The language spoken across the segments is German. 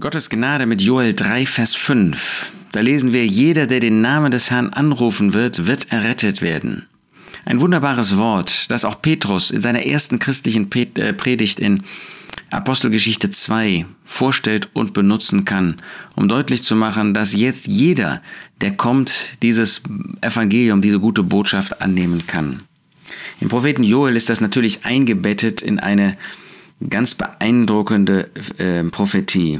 Gottes Gnade mit Joel 3, Vers 5. Da lesen wir, jeder, der den Namen des Herrn anrufen wird, wird errettet werden. Ein wunderbares Wort, das auch Petrus in seiner ersten christlichen äh, Predigt in Apostelgeschichte 2 vorstellt und benutzen kann, um deutlich zu machen, dass jetzt jeder, der kommt, dieses Evangelium, diese gute Botschaft annehmen kann. Im Propheten Joel ist das natürlich eingebettet in eine ganz beeindruckende äh, Prophetie.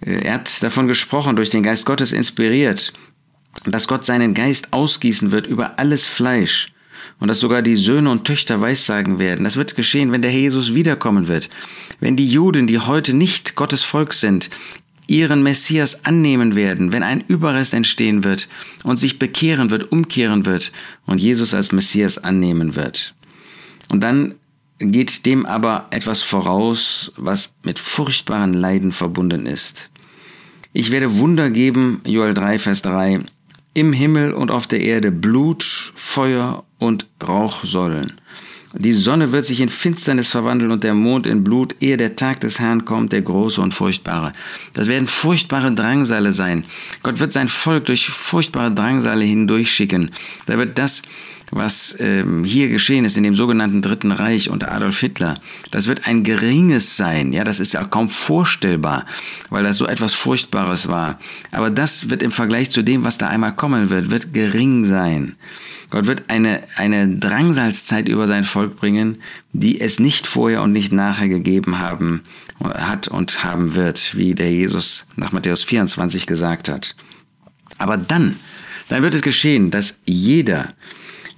Er hat davon gesprochen, durch den Geist Gottes inspiriert, dass Gott seinen Geist ausgießen wird über alles Fleisch und dass sogar die Söhne und Töchter weissagen werden. Das wird geschehen, wenn der Herr Jesus wiederkommen wird. Wenn die Juden, die heute nicht Gottes Volk sind, ihren Messias annehmen werden, wenn ein Überrest entstehen wird und sich bekehren wird, umkehren wird und Jesus als Messias annehmen wird. Und dann geht dem aber etwas voraus, was mit furchtbaren Leiden verbunden ist. Ich werde Wunder geben, Joel 3, Vers 3, im Himmel und auf der Erde Blut, Feuer und Rauchsäulen. Die Sonne wird sich in Finsternis verwandeln und der Mond in Blut, ehe der Tag des Herrn kommt, der große und furchtbare. Das werden furchtbare Drangsale sein. Gott wird sein Volk durch furchtbare Drangsale hindurchschicken. Da wird das was ähm, hier geschehen ist in dem sogenannten Dritten Reich unter Adolf Hitler, das wird ein geringes sein. Ja, das ist ja kaum vorstellbar, weil das so etwas Furchtbares war. Aber das wird im Vergleich zu dem, was da einmal kommen wird, wird gering sein. Gott wird eine, eine Drangsalzzeit über sein Volk bringen, die es nicht vorher und nicht nachher gegeben haben, hat und haben wird, wie der Jesus nach Matthäus 24 gesagt hat. Aber dann, dann wird es geschehen, dass jeder,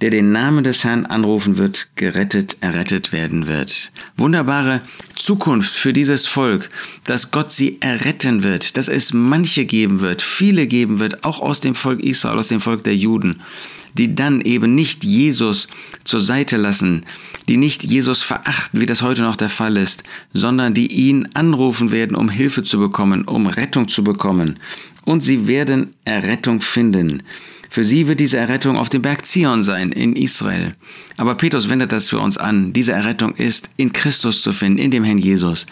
der den Namen des Herrn anrufen wird, gerettet, errettet werden wird. Wunderbare Zukunft für dieses Volk, dass Gott sie erretten wird, dass es manche geben wird, viele geben wird, auch aus dem Volk Israel, aus dem Volk der Juden, die dann eben nicht Jesus zur Seite lassen, die nicht Jesus verachten, wie das heute noch der Fall ist, sondern die ihn anrufen werden, um Hilfe zu bekommen, um Rettung zu bekommen. Und sie werden Errettung finden. Für sie wird diese Errettung auf dem Berg Zion sein, in Israel. Aber Petrus wendet das für uns an. Diese Errettung ist in Christus zu finden, in dem Herrn Jesus.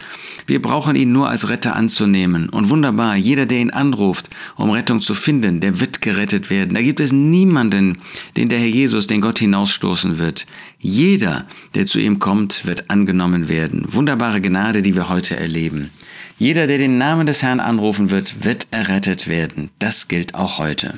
Wir brauchen ihn nur als Retter anzunehmen. Und wunderbar, jeder, der ihn anruft, um Rettung zu finden, der wird gerettet werden. Da gibt es niemanden, den der Herr Jesus, den Gott hinausstoßen wird. Jeder, der zu ihm kommt, wird angenommen werden. Wunderbare Gnade, die wir heute erleben. Jeder, der den Namen des Herrn anrufen wird, wird errettet werden. Das gilt auch heute.